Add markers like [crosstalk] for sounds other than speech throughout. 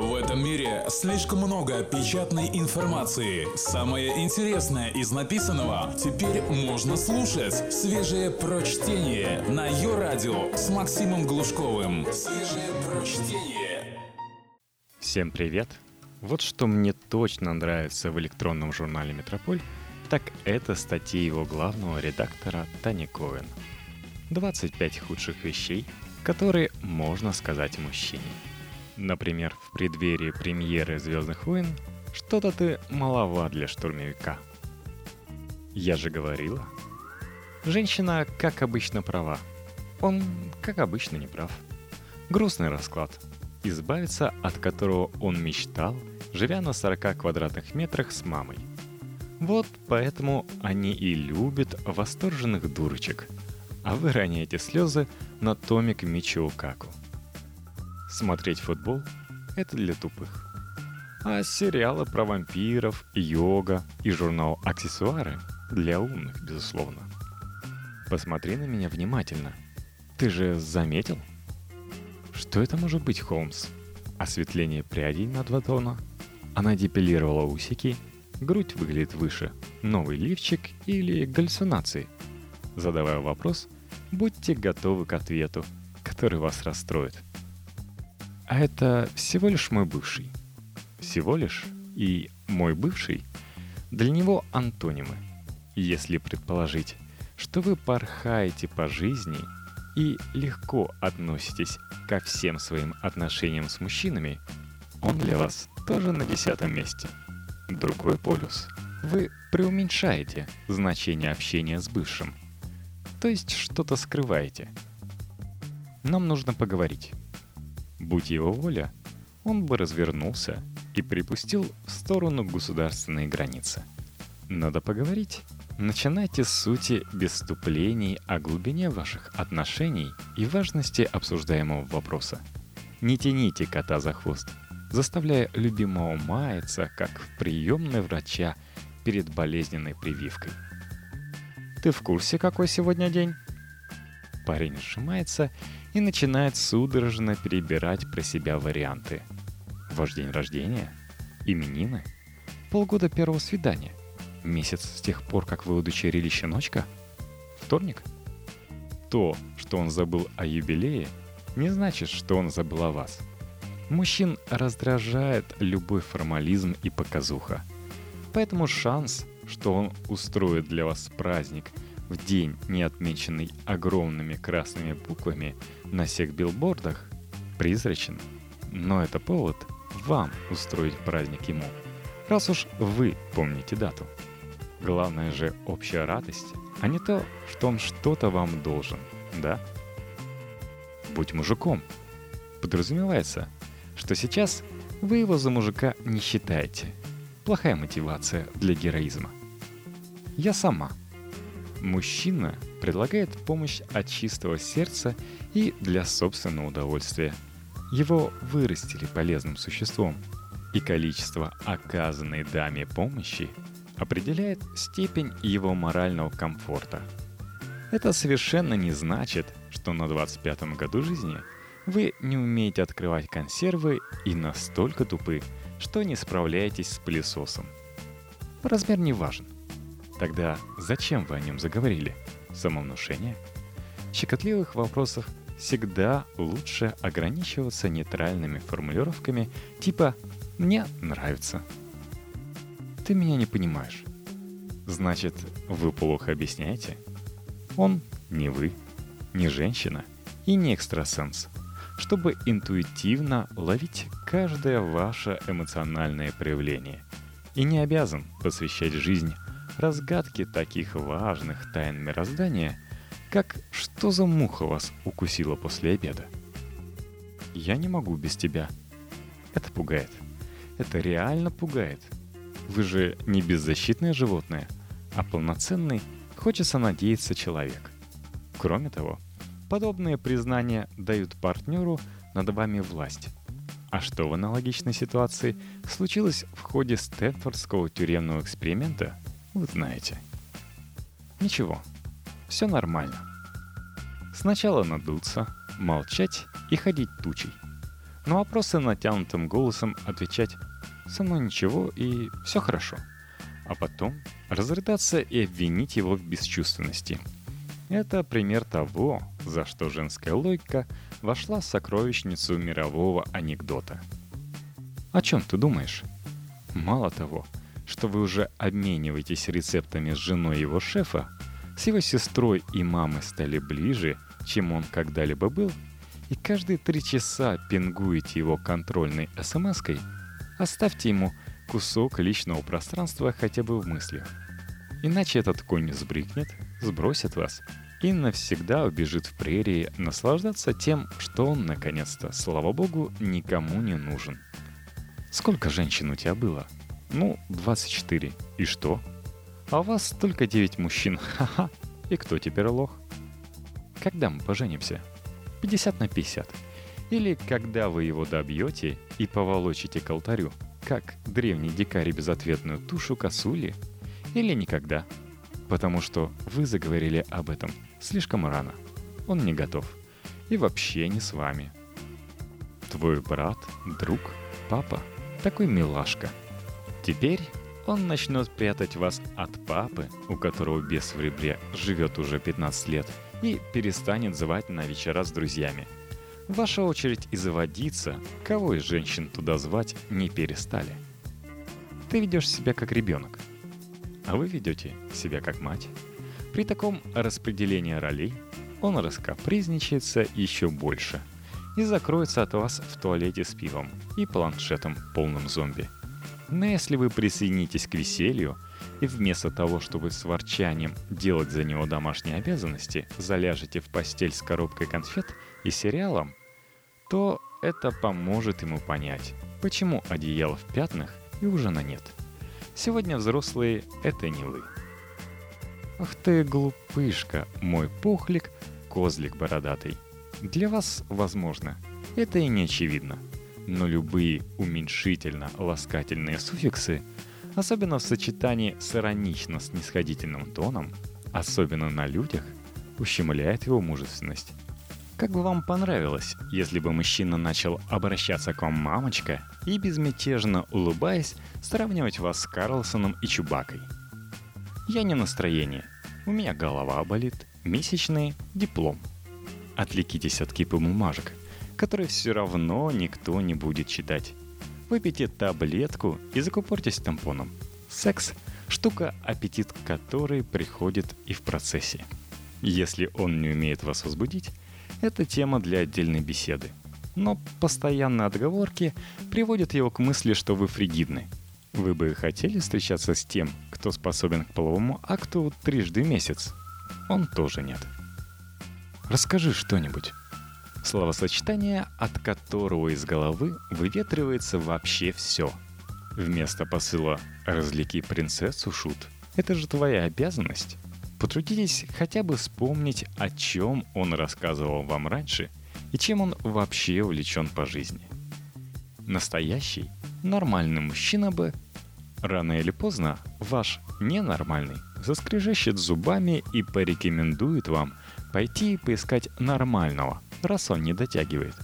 В этом мире слишком много печатной информации. Самое интересное из написанного теперь можно слушать. Свежее прочтение на ее радио с Максимом Глушковым. Свежее прочтение. Всем привет! Вот что мне точно нравится в электронном журнале «Метрополь», так это статьи его главного редактора Тани Коэн. 25 худших вещей, которые можно сказать мужчине – Например, в преддверии премьеры «Звездных войн» что-то ты малова для штурмовика. Я же говорила. Женщина, как обычно, права. Он, как обычно, не прав. Грустный расклад, избавиться от которого он мечтал, живя на 40 квадратных метрах с мамой. Вот поэтому они и любят восторженных дурочек, а вы роняете слезы на томик Мичио Каку. Смотреть футбол – это для тупых. А сериалы про вампиров, йога и журнал «Аксессуары» для умных, безусловно. Посмотри на меня внимательно. Ты же заметил? Что это может быть, Холмс? Осветление прядей на два тона? Она депилировала усики? Грудь выглядит выше? Новый лифчик или галлюцинации? Задавая вопрос, будьте готовы к ответу, который вас расстроит – а это всего лишь мой бывший. Всего лишь и мой бывший для него антонимы. Если предположить, что вы порхаете по жизни и легко относитесь ко всем своим отношениям с мужчинами, он для вас тоже на десятом месте. Другой полюс. Вы преуменьшаете значение общения с бывшим. То есть что-то скрываете. Нам нужно поговорить. Будь его воля, он бы развернулся и припустил в сторону государственной границы. Надо поговорить. Начинайте с сути без вступлений о глубине ваших отношений и важности обсуждаемого вопроса. Не тяните кота за хвост, заставляя любимого маяться, как в приемной врача перед болезненной прививкой. «Ты в курсе, какой сегодня день?» Парень сжимается и начинает судорожно перебирать про себя варианты. Ваш день рождения? Именины? Полгода первого свидания? Месяц с тех пор, как вы удочерили щеночка? Вторник? То, что он забыл о юбилее, не значит, что он забыл о вас. Мужчин раздражает любой формализм и показуха. Поэтому шанс, что он устроит для вас праздник – в день, не отмеченный огромными красными буквами на всех билбордах, призрачен. Но это повод вам устроить праздник ему, раз уж вы помните дату. Главное же общая радость, а не то, что он что-то вам должен, да? Будь мужиком. Подразумевается, что сейчас вы его за мужика не считаете. Плохая мотивация для героизма. Я сама – Мужчина предлагает помощь от чистого сердца и для собственного удовольствия. Его вырастили полезным существом, и количество оказанной даме помощи определяет степень его морального комфорта. Это совершенно не значит, что на 25-м году жизни вы не умеете открывать консервы и настолько тупы, что не справляетесь с пылесосом. Размер не важен – Тогда зачем вы о нем заговорили? Самовнушение? Щекотливых вопросов всегда лучше ограничиваться нейтральными формулировками типа «мне нравится». Ты меня не понимаешь. Значит, вы плохо объясняете? Он не вы, не женщина и не экстрасенс, чтобы интуитивно ловить каждое ваше эмоциональное проявление и не обязан посвящать жизнь разгадки таких важных тайн мироздания, как «Что за муха вас укусила после обеда?» «Я не могу без тебя». Это пугает. Это реально пугает. Вы же не беззащитное животное, а полноценный, хочется надеяться, человек. Кроме того, подобные признания дают партнеру над вами власть. А что в аналогичной ситуации случилось в ходе Стэнфордского тюремного эксперимента – вы знаете. Ничего, все нормально. Сначала надуться, молчать и ходить тучей. На вопросы натянутым голосом отвечать «со мной ничего и все хорошо», а потом разрыдаться и обвинить его в бесчувственности. Это пример того, за что женская логика вошла в сокровищницу мирового анекдота. О чем ты думаешь? Мало того, что вы уже обмениваетесь рецептами с женой его шефа, с его сестрой и мамой стали ближе, чем он когда-либо был, и каждые три часа пингуете его контрольной смс-кой, оставьте ему кусок личного пространства хотя бы в мыслях. Иначе этот конь сбрыкнет, сбросит вас и навсегда убежит в прерии наслаждаться тем, что он, наконец-то, слава богу, никому не нужен. Сколько женщин у тебя было? Ну, 24. И что? А у вас только 9 мужчин. [laughs] Ха-ха. И кто теперь лох? Когда мы поженимся? 50 на 50. Или когда вы его добьете и поволочите к алтарю, как древний дикарь безответную тушу косули? Или никогда? Потому что вы заговорили об этом слишком рано. Он не готов. И вообще не с вами. Твой брат, друг, папа такой милашка. Теперь он начнет прятать вас от папы, у которого бес в ребре живет уже 15 лет, и перестанет звать на вечера с друзьями. Ваша очередь и заводиться, кого из женщин туда звать не перестали. Ты ведешь себя как ребенок, а вы ведете себя как мать. При таком распределении ролей он раскапризничается еще больше и закроется от вас в туалете с пивом и планшетом полным зомби. Но если вы присоединитесь к веселью и вместо того, чтобы с ворчанием делать за него домашние обязанности, заляжете в постель с коробкой конфет и сериалом, то это поможет ему понять, почему одеяло в пятнах и ужина нет. Сегодня взрослые — это не вы. Ах ты глупышка, мой пухлик, козлик бородатый. Для вас, возможно, это и не очевидно. Но любые уменьшительно-ласкательные суффиксы, особенно в сочетании с иронично-снисходительным тоном, особенно на людях, ущемляют его мужественность. Как бы вам понравилось, если бы мужчина начал обращаться к вам мамочка и безмятежно улыбаясь сравнивать вас с Карлсоном и Чубакой? Я не настроение. У меня голова болит, месячные, диплом. Отвлекитесь от кипы бумажек, которые все равно никто не будет читать. Выпейте таблетку и закупортесь тампоном. Секс – штука, аппетит которой приходит и в процессе. Если он не умеет вас возбудить, это тема для отдельной беседы. Но постоянные отговорки приводят его к мысли, что вы фригидны – вы бы хотели встречаться с тем, кто способен к половому акту трижды в месяц? Он тоже нет. Расскажи что-нибудь. Словосочетание, от которого из головы выветривается вообще все. Вместо посыла «развлеки принцессу, Шут» — это же твоя обязанность. Потрудитесь хотя бы вспомнить, о чем он рассказывал вам раньше и чем он вообще увлечен по жизни. Настоящий, нормальный мужчина бы рано или поздно ваш ненормальный заскрежещет зубами и порекомендует вам пойти и поискать нормального, раз он не дотягивает,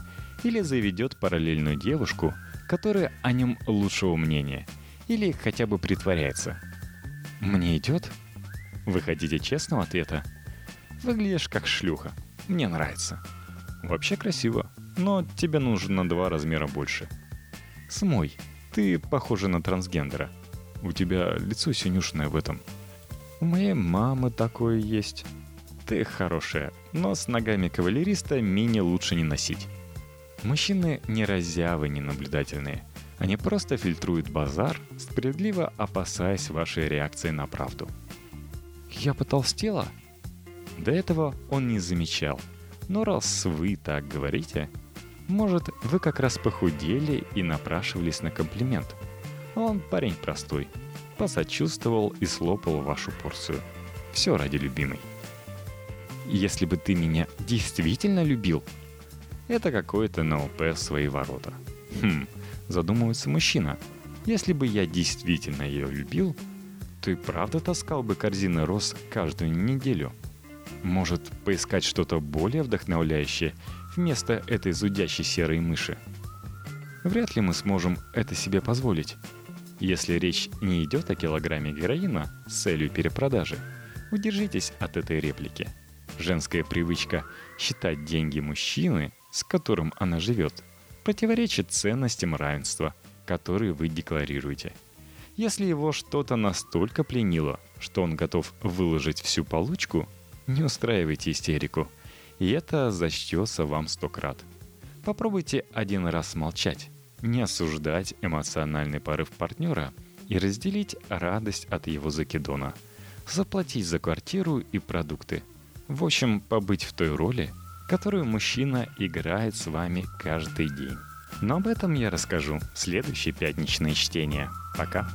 или заведет параллельную девушку, которая о нем лучшего мнения, или хотя бы притворяется. «Мне идет?» Вы хотите честного ответа? Выглядишь как шлюха. Мне нравится. Вообще красиво, но тебе нужно два размера больше. Смой, ты похожа на трансгендера. У тебя лицо синюшное в этом. У моей мамы такое есть. Ты хорошая, но с ногами кавалериста мини лучше не носить. Мужчины не разявы, не наблюдательные. Они просто фильтруют базар, справедливо опасаясь вашей реакции на правду. Я потолстела? До этого он не замечал. Но раз вы так говорите, может, вы как раз похудели и напрашивались на комплимент. Он парень простой. Посочувствовал и слопал вашу порцию. Все ради любимой. Если бы ты меня действительно любил, это какое-то НЛП в свои ворота. Хм, задумывается мужчина. Если бы я действительно ее любил, то и правда таскал бы корзины роз каждую неделю. Может, поискать что-то более вдохновляющее вместо этой зудящей серой мыши? вряд ли мы сможем это себе позволить. Если речь не идет о килограмме героина с целью перепродажи, удержитесь от этой реплики. Женская привычка считать деньги мужчины, с которым она живет, противоречит ценностям равенства, которые вы декларируете. Если его что-то настолько пленило, что он готов выложить всю получку, не устраивайте истерику, и это зачтется вам сто крат. Попробуйте один раз молчать, не осуждать эмоциональный порыв партнера и разделить радость от его закидона. Заплатить за квартиру и продукты. В общем, побыть в той роли, которую мужчина играет с вами каждый день. Но об этом я расскажу в следующее пятничное чтение. Пока!